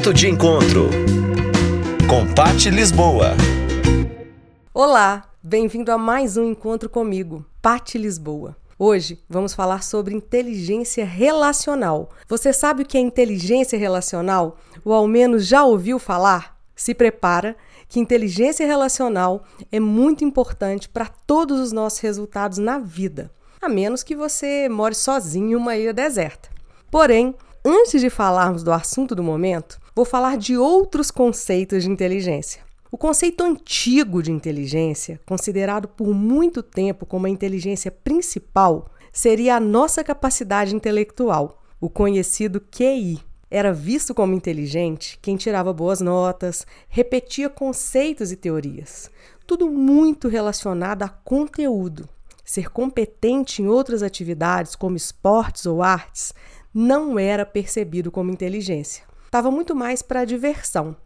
Ponto de encontro com Pati Lisboa. Olá, bem-vindo a mais um encontro comigo, Pati Lisboa. Hoje vamos falar sobre inteligência relacional. Você sabe o que é inteligência relacional? Ou ao menos já ouviu falar? Se prepara que inteligência relacional é muito importante para todos os nossos resultados na vida, a menos que você more sozinho em uma ilha deserta. Porém, antes de falarmos do assunto do momento, vou falar de outros conceitos de inteligência. O conceito antigo de inteligência, considerado por muito tempo como a inteligência principal, seria a nossa capacidade intelectual, o conhecido QI. Era visto como inteligente quem tirava boas notas, repetia conceitos e teorias, tudo muito relacionado a conteúdo. Ser competente em outras atividades, como esportes ou artes, não era percebido como inteligência. Estava muito mais para diversão,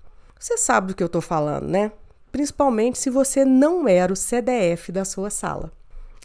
você sabe do que eu estou falando, né? Principalmente se você não era o CDF da sua sala.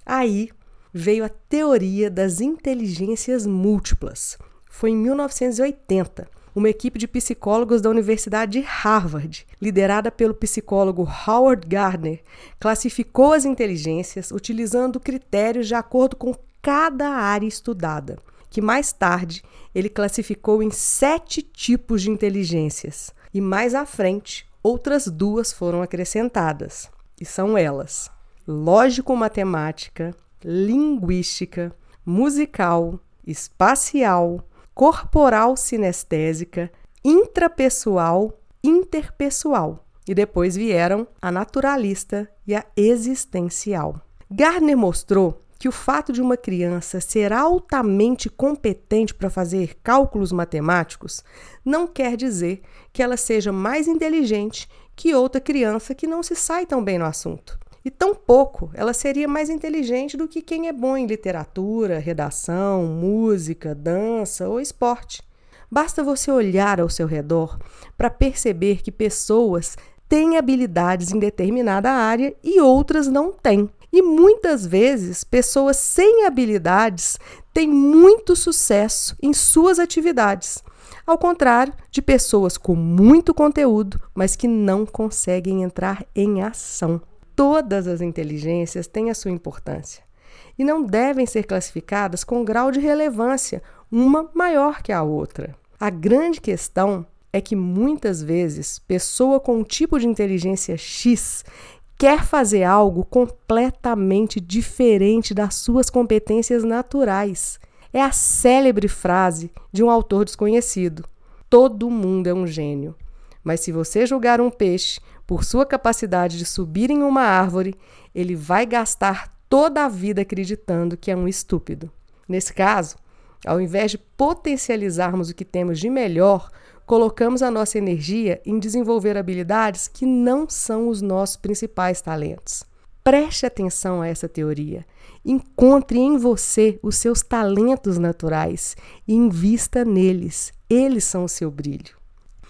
Aí veio a teoria das inteligências múltiplas. Foi em 1980. Uma equipe de psicólogos da Universidade de Harvard, liderada pelo psicólogo Howard Gardner, classificou as inteligências utilizando critérios de acordo com cada área estudada, que mais tarde ele classificou em sete tipos de inteligências e mais à frente, outras duas foram acrescentadas, e são elas: lógico-matemática, linguística, musical, espacial, corporal sinestésica, intrapessoal, interpessoal. E depois vieram a naturalista e a existencial. Gardner mostrou que o fato de uma criança ser altamente competente para fazer cálculos matemáticos não quer dizer que ela seja mais inteligente que outra criança que não se sai tão bem no assunto. E tampouco ela seria mais inteligente do que quem é bom em literatura, redação, música, dança ou esporte. Basta você olhar ao seu redor para perceber que pessoas têm habilidades em determinada área e outras não têm. E muitas vezes, pessoas sem habilidades têm muito sucesso em suas atividades, ao contrário de pessoas com muito conteúdo, mas que não conseguem entrar em ação. Todas as inteligências têm a sua importância e não devem ser classificadas com grau de relevância, uma maior que a outra. A grande questão é que muitas vezes pessoa com um tipo de inteligência X quer fazer algo completamente diferente das suas competências naturais. É a célebre frase de um autor desconhecido: Todo mundo é um gênio. Mas se você julgar um peixe por sua capacidade de subir em uma árvore, ele vai gastar toda a vida acreditando que é um estúpido. Nesse caso, ao invés de potencializarmos o que temos de melhor, colocamos a nossa energia em desenvolver habilidades que não são os nossos principais talentos. Preste atenção a essa teoria. Encontre em você os seus talentos naturais e invista neles. Eles são o seu brilho.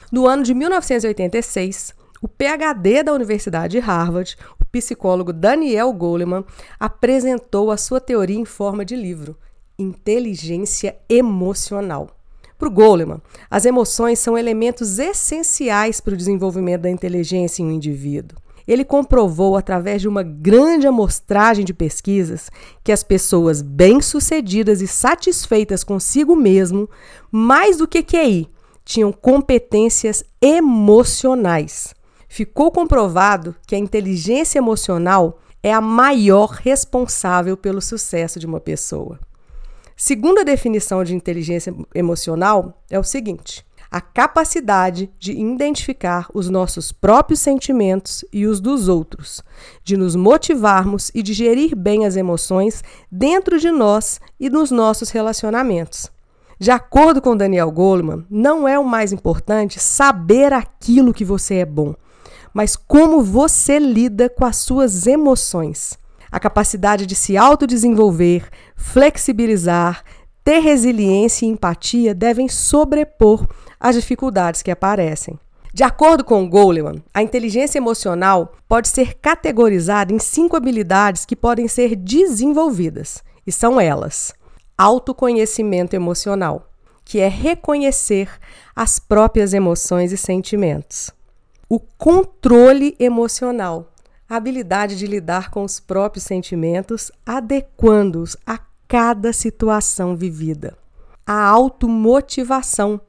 No ano de 1986, o PhD da Universidade de Harvard, o psicólogo Daniel Goleman, apresentou a sua teoria em forma de livro, Inteligência Emocional. Para Goleman, as emoções são elementos essenciais para o desenvolvimento da inteligência em um indivíduo. Ele comprovou, através de uma grande amostragem de pesquisas, que as pessoas bem-sucedidas e satisfeitas consigo mesmo, mais do que QI, tinham competências emocionais. Ficou comprovado que a inteligência emocional é a maior responsável pelo sucesso de uma pessoa. Segunda definição de inteligência emocional é o seguinte: a capacidade de identificar os nossos próprios sentimentos e os dos outros, de nos motivarmos e de gerir bem as emoções dentro de nós e nos nossos relacionamentos. De acordo com Daniel Goleman, não é o mais importante saber aquilo que você é bom, mas como você lida com as suas emoções a capacidade de se autodesenvolver, flexibilizar, ter resiliência e empatia devem sobrepor as dificuldades que aparecem. De acordo com Goleman, a inteligência emocional pode ser categorizada em cinco habilidades que podem ser desenvolvidas, e são elas: autoconhecimento emocional, que é reconhecer as próprias emoções e sentimentos. O controle emocional, a habilidade de lidar com os próprios sentimentos, adequando-os a cada situação vivida. A automotivação,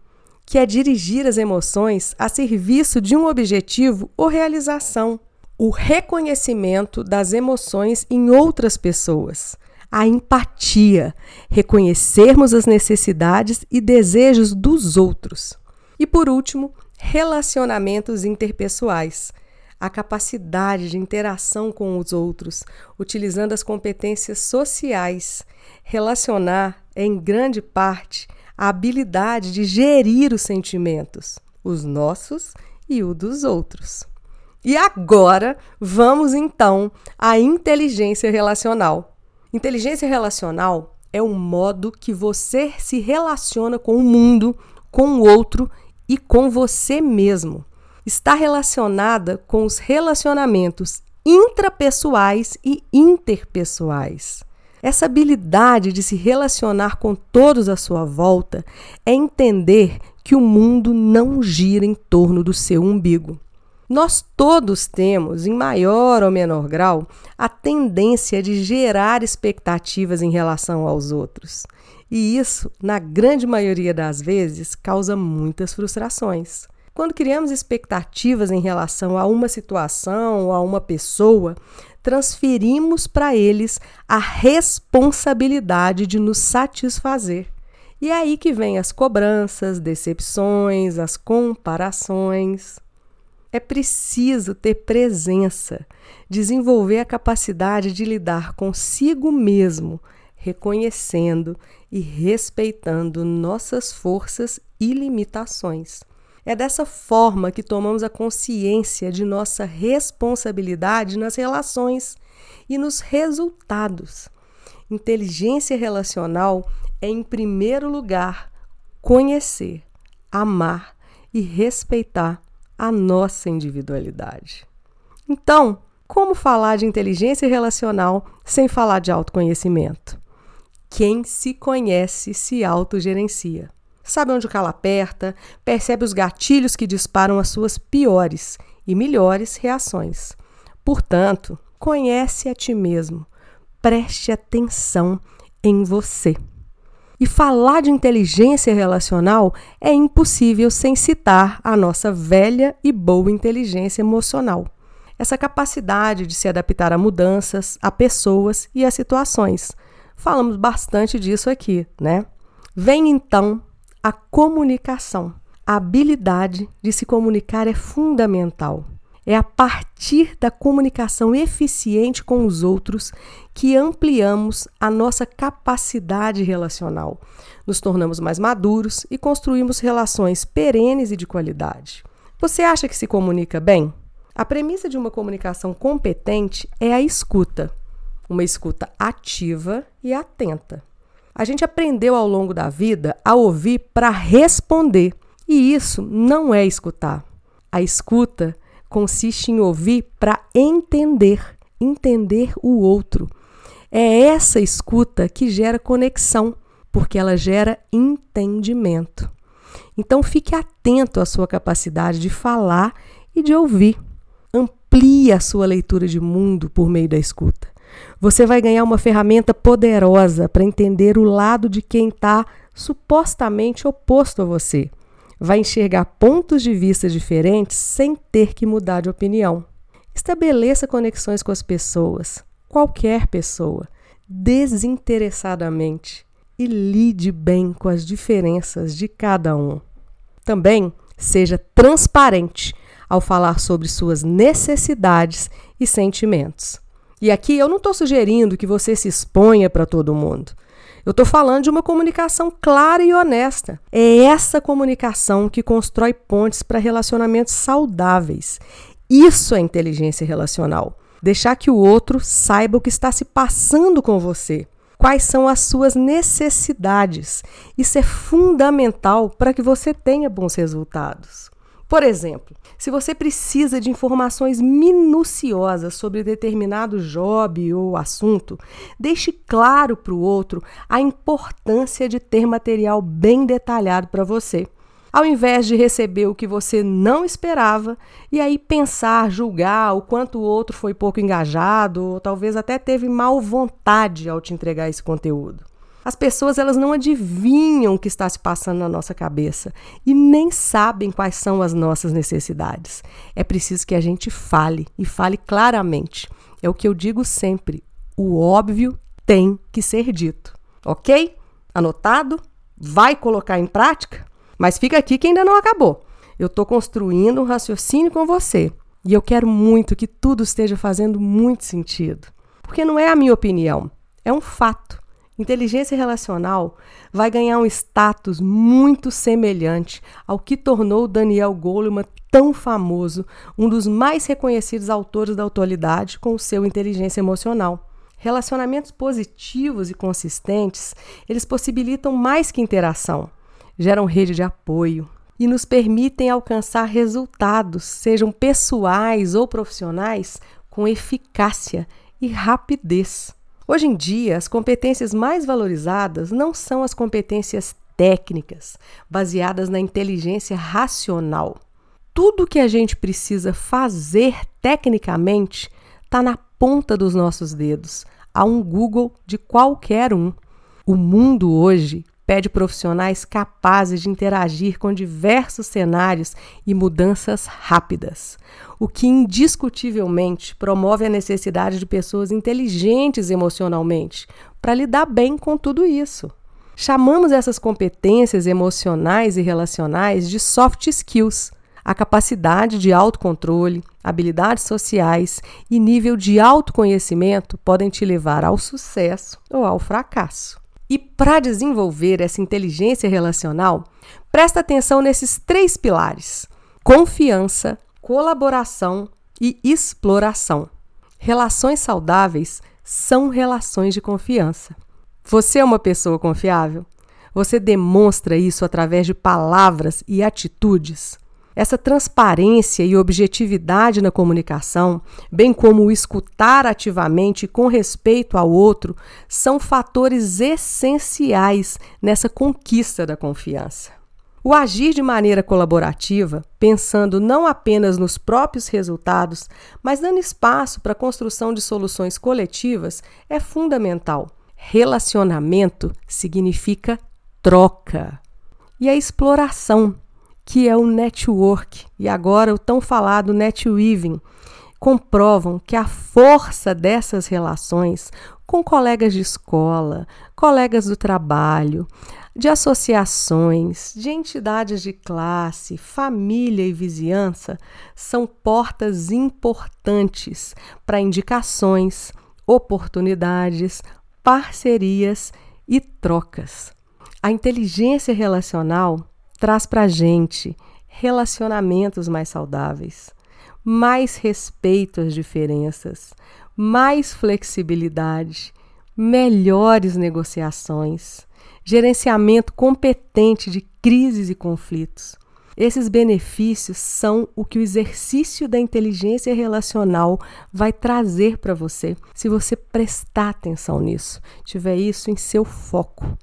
que é dirigir as emoções a serviço de um objetivo ou realização. O reconhecimento das emoções em outras pessoas a empatia, reconhecermos as necessidades e desejos dos outros. E por último, relacionamentos interpessoais, a capacidade de interação com os outros, utilizando as competências sociais. Relacionar é, em grande parte, a habilidade de gerir os sentimentos, os nossos e o dos outros. E agora, vamos então à inteligência relacional. Inteligência relacional é o modo que você se relaciona com o mundo, com o outro e com você mesmo. Está relacionada com os relacionamentos intrapessoais e interpessoais. Essa habilidade de se relacionar com todos à sua volta é entender que o mundo não gira em torno do seu umbigo. Nós todos temos, em maior ou menor grau, a tendência de gerar expectativas em relação aos outros. E isso, na grande maioria das vezes, causa muitas frustrações. Quando criamos expectativas em relação a uma situação ou a uma pessoa, transferimos para eles a responsabilidade de nos satisfazer. E é aí que vem as cobranças, decepções, as comparações. É preciso ter presença, desenvolver a capacidade de lidar consigo mesmo, reconhecendo e respeitando nossas forças e limitações. É dessa forma que tomamos a consciência de nossa responsabilidade nas relações e nos resultados. Inteligência relacional é, em primeiro lugar, conhecer, amar e respeitar a nossa individualidade. Então, como falar de inteligência relacional sem falar de autoconhecimento? Quem se conhece se autogerencia. Sabe onde o calo aperta, percebe os gatilhos que disparam as suas piores e melhores reações. Portanto, conhece a ti mesmo. Preste atenção em você. E falar de inteligência relacional é impossível sem citar a nossa velha e boa inteligência emocional. Essa capacidade de se adaptar a mudanças, a pessoas e a situações. Falamos bastante disso aqui, né? Vem então a comunicação. A habilidade de se comunicar é fundamental. É a partir da comunicação eficiente com os outros que ampliamos a nossa capacidade relacional, nos tornamos mais maduros e construímos relações perenes e de qualidade. Você acha que se comunica bem? A premissa de uma comunicação competente é a escuta, uma escuta ativa e atenta. A gente aprendeu ao longo da vida a ouvir para responder, e isso não é escutar. A escuta consiste em ouvir para entender, entender o outro. É essa escuta que gera conexão, porque ela gera entendimento. Então fique atento à sua capacidade de falar e de ouvir. Amplie a sua leitura de mundo por meio da escuta. Você vai ganhar uma ferramenta poderosa para entender o lado de quem está supostamente oposto a você vai enxergar pontos de vista diferentes sem ter que mudar de opinião. Estabeleça conexões com as pessoas, qualquer pessoa, desinteressadamente e lide bem com as diferenças de cada um. Também seja transparente ao falar sobre suas necessidades e sentimentos. E aqui eu não estou sugerindo que você se exponha para todo mundo. Eu estou falando de uma comunicação clara e honesta. É essa comunicação que constrói pontes para relacionamentos saudáveis. Isso é inteligência relacional. Deixar que o outro saiba o que está se passando com você. Quais são as suas necessidades? Isso é fundamental para que você tenha bons resultados. Por exemplo, se você precisa de informações minuciosas sobre determinado job ou assunto, deixe claro para o outro a importância de ter material bem detalhado para você. Ao invés de receber o que você não esperava e aí pensar, julgar o quanto o outro foi pouco engajado ou talvez até teve mal vontade ao te entregar esse conteúdo. As pessoas elas não adivinham o que está se passando na nossa cabeça e nem sabem quais são as nossas necessidades. É preciso que a gente fale e fale claramente. É o que eu digo sempre: o óbvio tem que ser dito. Ok? Anotado? Vai colocar em prática? Mas fica aqui que ainda não acabou. Eu estou construindo um raciocínio com você e eu quero muito que tudo esteja fazendo muito sentido. Porque não é a minha opinião, é um fato. Inteligência relacional vai ganhar um status muito semelhante ao que tornou Daniel Goleman tão famoso, um dos mais reconhecidos autores da atualidade com seu inteligência emocional. Relacionamentos positivos e consistentes, eles possibilitam mais que interação, geram rede de apoio e nos permitem alcançar resultados, sejam pessoais ou profissionais, com eficácia e rapidez. Hoje em dia, as competências mais valorizadas não são as competências técnicas, baseadas na inteligência racional. Tudo que a gente precisa fazer tecnicamente está na ponta dos nossos dedos, a um Google de qualquer um. O mundo hoje pede profissionais capazes de interagir com diversos cenários e mudanças rápidas, o que indiscutivelmente promove a necessidade de pessoas inteligentes emocionalmente para lidar bem com tudo isso. Chamamos essas competências emocionais e relacionais de soft skills, a capacidade de autocontrole, habilidades sociais e nível de autoconhecimento podem te levar ao sucesso ou ao fracasso. E para desenvolver essa inteligência relacional, presta atenção nesses três pilares: confiança, colaboração e exploração. Relações saudáveis são relações de confiança. Você é uma pessoa confiável? Você demonstra isso através de palavras e atitudes? Essa transparência e objetividade na comunicação, bem como o escutar ativamente com respeito ao outro, são fatores essenciais nessa conquista da confiança. O agir de maneira colaborativa, pensando não apenas nos próprios resultados, mas dando espaço para a construção de soluções coletivas, é fundamental. Relacionamento significa troca. E a exploração que é o network e agora o tão falado netweaving, comprovam que a força dessas relações com colegas de escola, colegas do trabalho, de associações, de entidades de classe, família e vizinhança são portas importantes para indicações, oportunidades, parcerias e trocas. A inteligência relacional traz para a gente relacionamentos mais saudáveis, mais respeito às diferenças, mais flexibilidade, melhores negociações, gerenciamento competente de crises e conflitos. Esses benefícios são o que o exercício da inteligência relacional vai trazer para você, se você prestar atenção nisso, tiver isso em seu foco.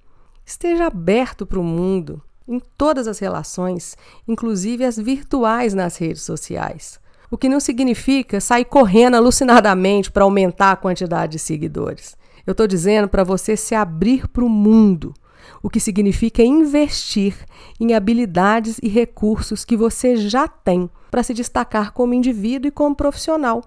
Esteja aberto para o mundo, em todas as relações, inclusive as virtuais nas redes sociais. O que não significa sair correndo alucinadamente para aumentar a quantidade de seguidores. Eu estou dizendo para você se abrir para o mundo, o que significa investir em habilidades e recursos que você já tem para se destacar como indivíduo e como profissional.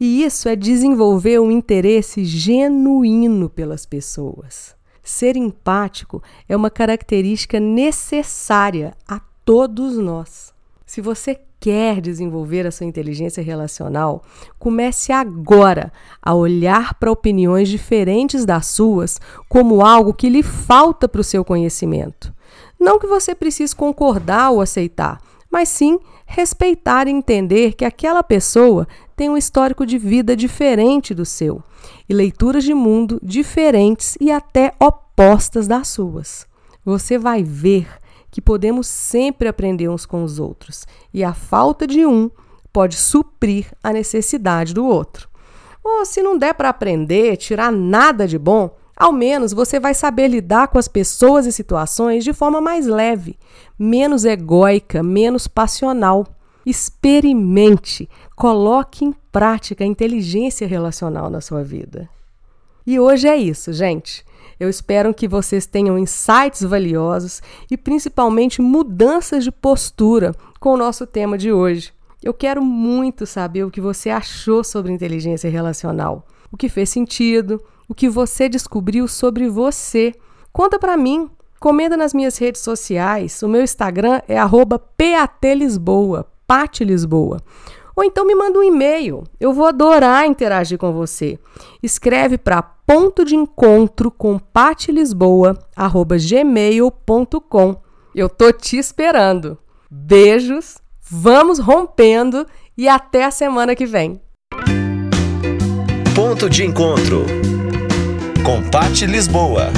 E isso é desenvolver um interesse genuíno pelas pessoas. Ser empático é uma característica necessária a todos nós. Se você quer desenvolver a sua inteligência relacional, comece agora a olhar para opiniões diferentes das suas como algo que lhe falta para o seu conhecimento. Não que você precise concordar ou aceitar, mas sim respeitar e entender que aquela pessoa tem um histórico de vida diferente do seu e leituras de mundo diferentes e até opostas das suas. Você vai ver que podemos sempre aprender uns com os outros e a falta de um pode suprir a necessidade do outro. Ou se não der para aprender, tirar nada de bom, ao menos você vai saber lidar com as pessoas e situações de forma mais leve, menos egóica, menos passional. Experimente, coloque em prática a inteligência relacional na sua vida. E hoje é isso, gente. Eu espero que vocês tenham insights valiosos e principalmente mudanças de postura com o nosso tema de hoje. Eu quero muito saber o que você achou sobre inteligência relacional, o que fez sentido, o que você descobriu sobre você. Conta para mim, comenta nas minhas redes sociais. O meu Instagram é @patlisboa, Pat Lisboa. Ou então me manda um e-mail. Eu vou adorar interagir com você. Escreve para ponto de encontro com gmail.com. Eu tô te esperando. Beijos Vamos rompendo e até a semana que vem. Ponto de encontro com Pati Lisboa.